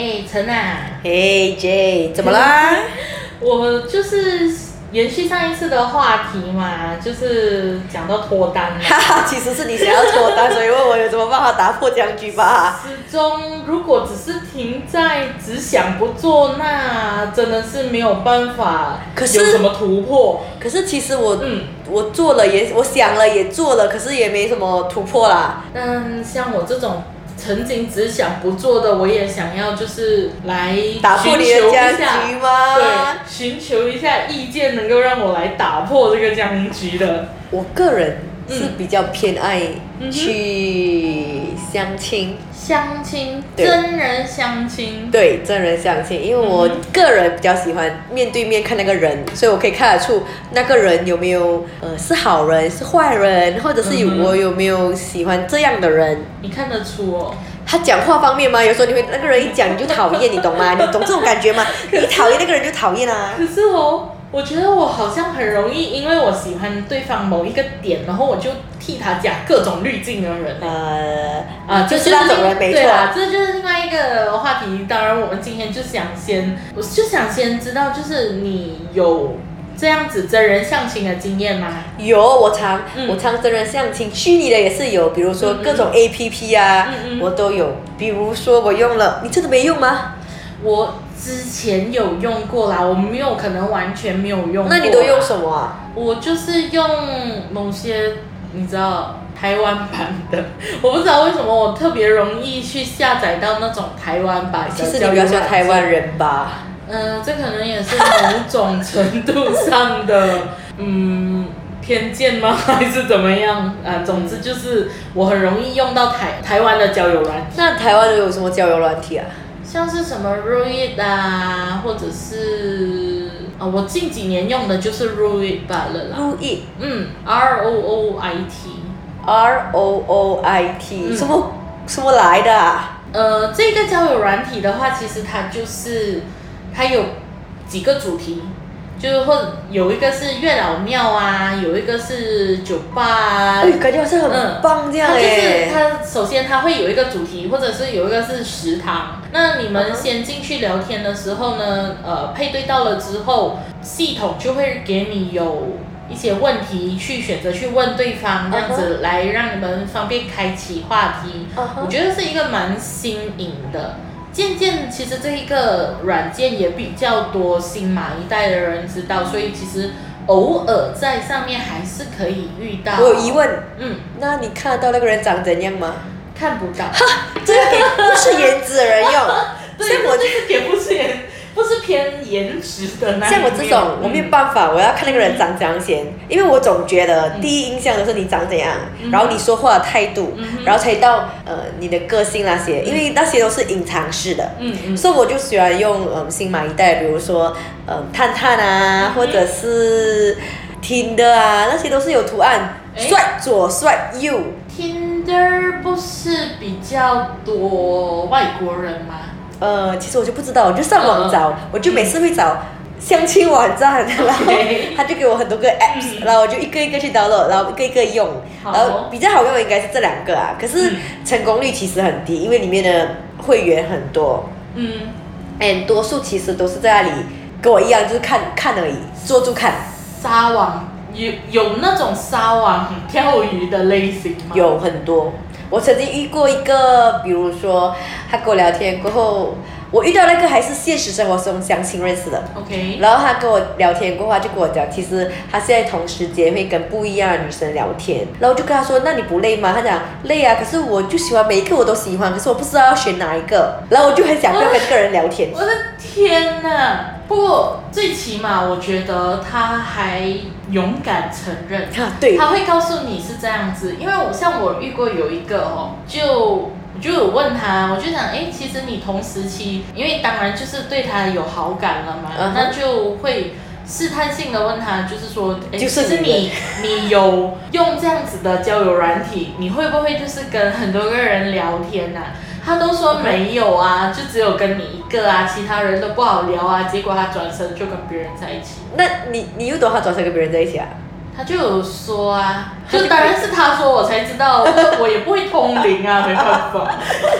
哎，陈啊，嘿 J，怎么啦？我就是延续上一次的话题嘛，就是讲到脱单嘛。哈哈，其实是你想要脱单，所以问我有什么办法打破僵局吧？始终如果只是停在只想不做，那真的是没有办法可是有什么突破。可是其实我，嗯，我做了也，我想了也做了，可是也没什么突破啦。但像我这种曾经只想不做的，我也想要就是来打破你寻求一的僵下局吗？对，寻求一下意见，能够让我来打破这个僵局的。我个人是嗯比较偏爱去相亲，相亲，真人相亲，对真人相亲，因为我嗯个人比较喜欢面对面看那个人，所以我可以看得出那个人有没有呃是好人是坏人，或者是有我有没有喜欢这样的人。你看得出哦。他讲话方面吗？有时候你会那个人一讲你就讨厌，你懂吗？你懂这种感觉吗？你讨厌那个人就讨厌啊。可是哦，我觉得我好像很容易，因为我喜欢对方某一个点，然后我就替他加各种滤镜的人。呃啊，就这是那种人，没错。对啊，这就是另外一个话题。当然，我们今天就想先，我就想先知道，就是你有这样子真人相亲的经验吗？有，我常、嗯我常真人相亲，虚拟的也是有，比如说各种 A P P 啊，嗯嗯我都有。比如说我用了，你真的没用吗？我之前有用过啦，我没有可能完全没有用过。那你都用什么啊？我就是用某些你知道台湾版的，我不知道为什么我特别容易去下载到那种台湾版的其实你比较像台湾。人吧？嗯、这可能也是某种程度上的 嗯偏见吗？还是怎么样？啊，总之就是我很容易用到台台湾的交友软体，那台湾的有什么交友软体啊？像是什么 Roit 啊，或者是啊，我近几年用的就是 Roit 罢了啦。Ruid，嗯，R O O I T。R O O I T，、嗯什么什么来的、啊？呃，这个交友软体的话，其实它就是它有几个主题，就是或者有一个是月老庙啊，有一个是酒吧啊。哎，感觉好像很嗯棒这样它就是哎、它首先它会有一个主题，或者是有一个是食堂。那你们先进去聊天的时候呢，呃，配对到了之后，系统就会给你有一些问题去选择去问对方，这样子来让你们方便开启话题。嗯哼我觉得是一个蛮新颖的。渐渐，其实这一个软件也比较多新马一代的人知道，所以其实偶尔在上面还是可以遇到。我有疑，问，嗯，那你看得到那个人长怎样吗？看不到。哈这个给不是颜值的人用，对，像我这就是也不是颜，不是偏颜值的那。像我这种，我没有办法，我要看那个人长怎样先，因为我总觉得嗯第一印象就是你长怎样，嗯然后你说话的态度，嗯然后才到呃你的个性那些，因为那些都是隐藏式的。嗯嗯，所以我就喜欢用嗯新马一代，比如说嗯探探啊，嗯或者是听的啊，那些都是有图案，帅左帅右。Tinder 不是比较多外国人吗？呃，其实我就不知道，我就上网找，嗯我就每次会找相亲网站，然后他就给我很多个 apps，、嗯。然后我就一个一个去 download，然后一个一个用，然后比较好用的应该是这两个啊，可是嗯。成功率其实很低，因为里面的会员很多，嗯，嗯，多数其实都是在那里跟我一样，就是看看而已，坐住看，撒网有有那种撒网 钓鱼的类型吗？有很多。我曾经遇过一个，比如说他跟我聊天过后，我遇到那个还是现实生活中相亲认识的。OK，然后他跟我聊天过后，他就跟我讲，其实他现在同时间会跟不一样的女生聊天。然后我就跟他说，那你不累吗？他讲累啊，可是我就喜欢每一个我都喜欢，可是我不知道要选哪一个。然后我就很想不要跟这个人聊天。我的天呐！不过最起码我觉得他还勇敢承认，啊，对，他会告诉你是这样子，因为我像我遇过有一个哦，就我就有问他，我就想，哎，其实你同时期，因为当然就是对他有好感了嘛，那就会试探性的问他，就是说，哎，就是其实你你有用这样子的交友软体，你会不会就是跟很多个人聊天呐、他都说没有啊，就只有跟你一个啊，其他人都不好聊啊。结果他转身就跟别人在一起。那你你又懂他转身跟别人在一起啊？他就有说啊，就当然是他说我才知道，我我也不会通灵啊，没办法。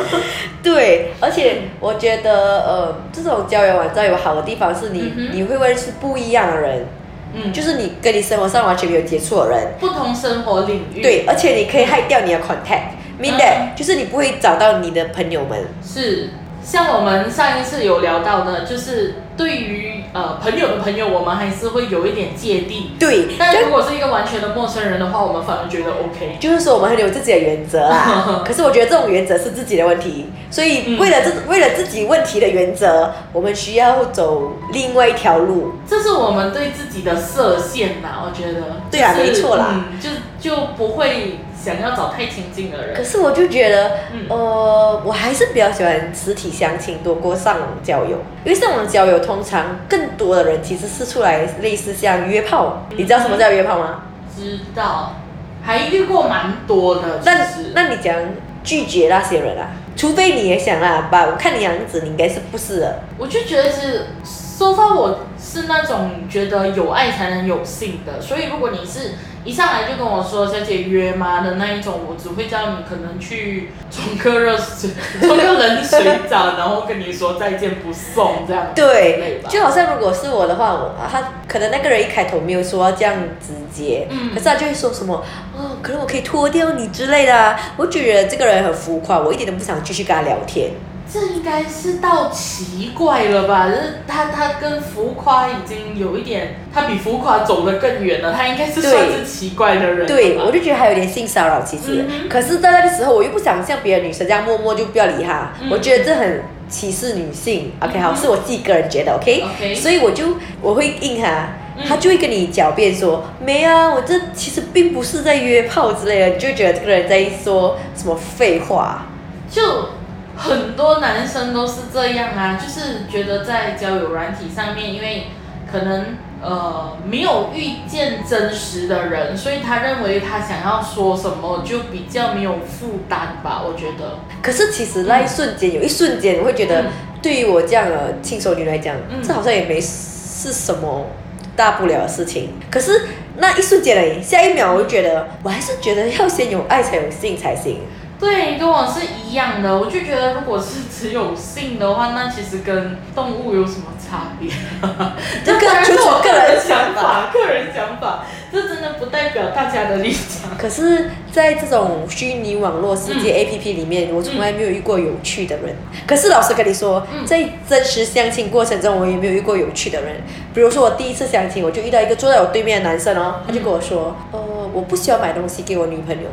对，而且我觉得呃，这种交友网站有好的地方是你、你会认识不一样的人，嗯，就是你跟你生活上完全没有接触的人，不同生活领域。，对，而且你可以害掉你的 contact，mean that、嗯就是你不会找到你的朋友们。是像我们上一次有聊到的，就是对于呃朋友的朋友，我们还是会有一点芥蒂。对，但如果是一个完全的陌生人的话，我们反而觉得 OK。就是说我们很有自己的原则啦。可是我觉得这种原则是自己的问题，所以嗯为了这、为了自己问题的原则，我们需要走另外一条路。这是我们对自己的设限呐，我觉得。对啊就是没错啦嗯，就就不会想要找太亲近的人。可是我就觉得，嗯呃，我还是比较喜欢实体相亲多过上网交友，因为上网交友通常更多的人其实是出来类似像约炮，你知道什么叫约炮吗？知道，还遇过蛮多的。其那那你讲拒绝那些人啊？除非你也想啊，吧，我看你样子，你应该是不是的。我就觉得是收发，我是那种觉得有爱才能有性的，所以如果你是一上来就跟我说小姐约吗？的那一种，我只会叫你可能去冲个热水，冲个冷水澡，然后跟你说再见不送这样。子对，就好像如果是我的话，我他可能那个人一开头没有说要这样直接，嗯。可是他就会说什么哦，可能我可以脱掉你之类的、啊，我觉得这个人很浮夸，我一点都不想继续跟他聊天。这应该是到奇怪了吧？就是他他跟浮夸已经有一点，他比浮夸走得更远了，他应该是对算是奇怪的人。对，我就觉得他有点性骚扰，其实。嗯可是，在那个时候，我又不想像别的女生这样默默就不要理他，嗯我觉得这很歧视女性。OK，好，嗯是我自己个人觉得 OK，, OK 所以我就我会应他。嗯他就会跟你狡辩说，没啊，我这其实并不是在约炮之类的，你就会觉得这个人在说什么废话。就很多男生都是这样啊，就是觉得在交友软体上面，因为可能呃没有遇见真实的人，所以他认为他想要说什么就比较没有负担吧，我觉得。可是其实那一瞬间，有一瞬间我会觉得嗯，对于我这样的轻熟女来讲，嗯这好像也没是什么大不了的事情。可是那一瞬间而已，下一秒我就觉得，我还是觉得要先有爱才有性才行。对，跟我是一样的。我就觉得，如果是只有性的话，那其实跟动物有什么差别？这个当然是我个人想法个人想法，这真的不代表大家的立场。可是，在这种虚拟网络世界嗯 A P P 里面，我从来没有遇过有趣的人。可是老实跟你说，嗯在真实相亲过程中，我也没有遇过有趣的人。比如说，我第一次相亲，我就遇到一个坐在我对面的男生哦，他就跟我说，呃，我不需要买东西给我女朋友。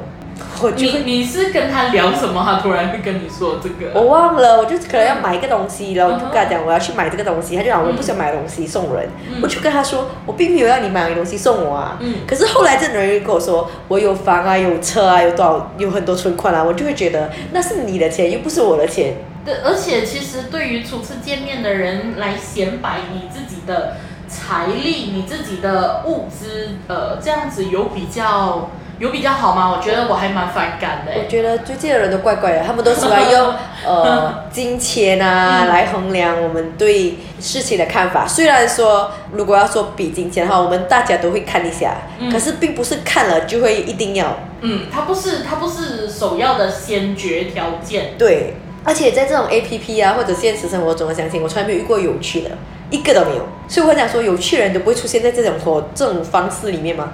我就会你你是跟他聊什么？他突然会跟你说这个？我忘了，我就可能要买一个东西，然后我就跟他讲我要去买这个东西，他就讲我不想买东西送人，嗯我就跟他说我并没有要你买东西送我啊，嗯可是后来这个人又跟我说我有房啊，有车啊，有多少有很多存款啊，我就会觉得那是你的钱，又不是我的钱，对，而且其实对于初次见面的人来显摆你自己的财力、你自己的物资，呃，这样子有比较有比较好吗？我觉得我还蛮反感的欸。我觉得最近的人都怪怪的，他们都喜欢用 呃金钱啊、嗯来衡量我们对事情的看法。虽然说如果要说比金钱的话，我们大家都会看一下，嗯可是并不是看了就会一定要。嗯，它不是它不是首要的先决条件。对，而且在这种 A P P 啊或者现实生活中的相亲，我从来没有遇过有趣的，一个都没有。所以我想说，有趣的人都不会出现在这种活这种方式里面吗？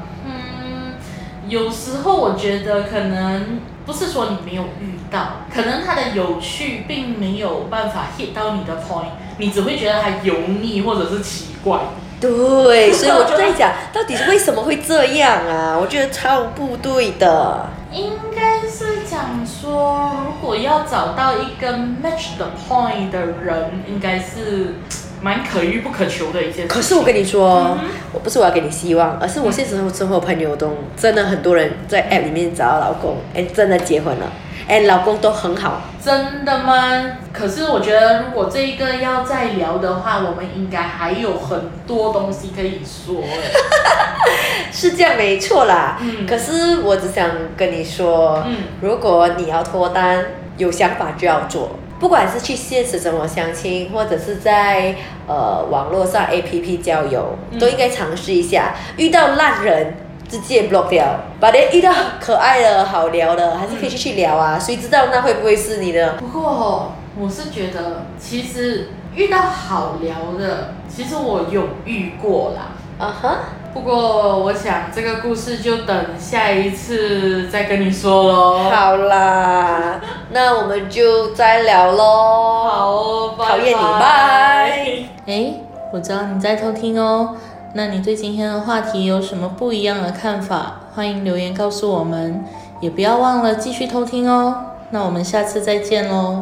嗯，有时候我觉得可能不是说你没有遇到，可能它的有趣并没有办法 hit 到你的 point，你只会觉得它油腻或者是奇怪。对，所以我就在讲，到底是为什么会这样啊？我觉得超不对的。应该是讲说，如果要找到一个 match the point 的人，应该是蛮可遇不可求的一件事情。可是我跟你说，嗯我不是我要给你希望，而是我现实生活朋友中真的很多人在 app 里面找到老公，哎，真的结婚了，哎，老公都很好。真的吗？可是我觉得，如果这一个要再聊的话，我们应该还有很多东西可以说。是这样没错啦，嗯可是我只想跟你说，嗯如果你要脱单，有想法就要做，不管是去现实生活相亲，或者是在呃网络上 A P P 交友，嗯都应该尝试一下。遇到烂人，直接 block 掉。把你 遇到可爱的好聊的，还是可以继续聊啊。谁知道那会不会是你的？不过我是觉得，其实遇到好聊的，其实我有遇过啦。啊哈。不过我想这个故事就等下一次再跟你说喽。好啦，那我们就再聊喽。好哦，拜拜。讨厌你，拜。哎，我知道你在偷听哦。那你对今天的话题有什么不一样的看法？欢迎留言告诉我们，也不要忘了继续偷听哦。那我们下次再见喽。